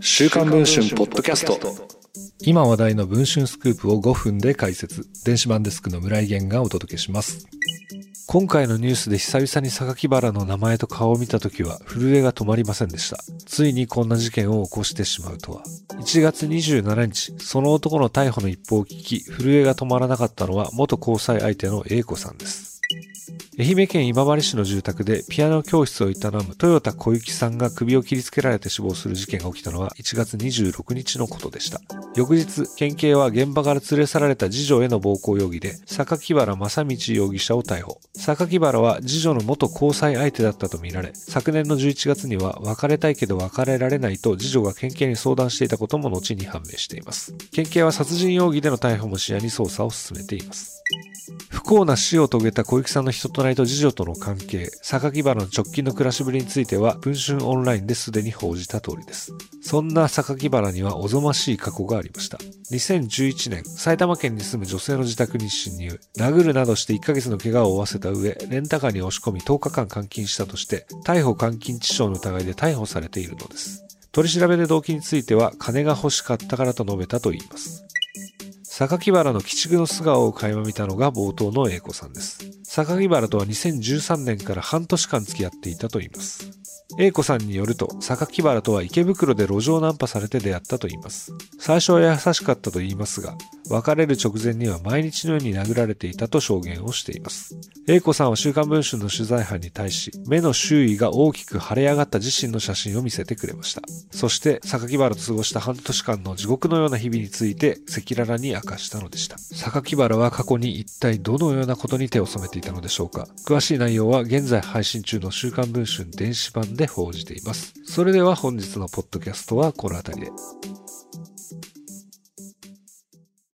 週刊文春ポッドキャスト今話題の文春スクープを5分で解説電子版デスクの村井源がお届けします今回のニュースで久々に榊原の名前と顔を見た時は震えが止まりませんでした。ついにこんな事件を起こしてしまうとは。1月27日、その男の逮捕の一報を聞き、震えが止まらなかったのは元交際相手の A 子さんです。愛媛県今治市の住宅でピアノ教室を営む豊田小雪さんが首を切りつけられて死亡する事件が起きたのは1月26日のことでした。翌日、県警は現場から連れ去られた次女への暴行容疑で、榊原正道容疑者を逮捕。榊原は次女の元交際相手だったとみられ、昨年の11月には別れたいけど別れられないと次女が県警に相談していたことも後に判明しています。県警は殺人容疑での逮捕も視野に捜査を進めています。不幸な死を遂げた小雪さんの人となりと次女との関係、榊原の直近の暮らしぶりについては、文春オンラインですでに報じた通りです。そんな榊原にはおぞましい過去がありました。2011年、埼玉県に住む女性の自宅に侵入、殴るなどして1ヶ月の怪我を負わせた上、レンタカーに押し込み10日間監禁したとして、逮捕監禁致傷の疑いで逮捕されているのです。取り調べで動機については、金が欲しかったからと述べたといいます。榊原の鬼畜の素顔を垣間見たのが冒頭の英子さんです。榊原とは2013年から半年間付き合っていたといいます。英子さんによると、榊原とは池袋で路上ナンパされて出会ったといいます。最初は優しかったと言いますが、別れる直前には毎日のように殴られていたと証言をしています。英子さんは週刊文春の取材班に対し、目の周囲が大きく腫れ上がった自身の写真を見せてくれました。そして、榊原と過ごした半年間の地獄のような日々について赤裸々に明かしたのでした。榊原は過去に一体どのようなことに手を染めていたのでしょうか。詳しい内容は現在配信中の週刊文春電子版で報じています。それでは本日のポッドキャストはこの辺りで。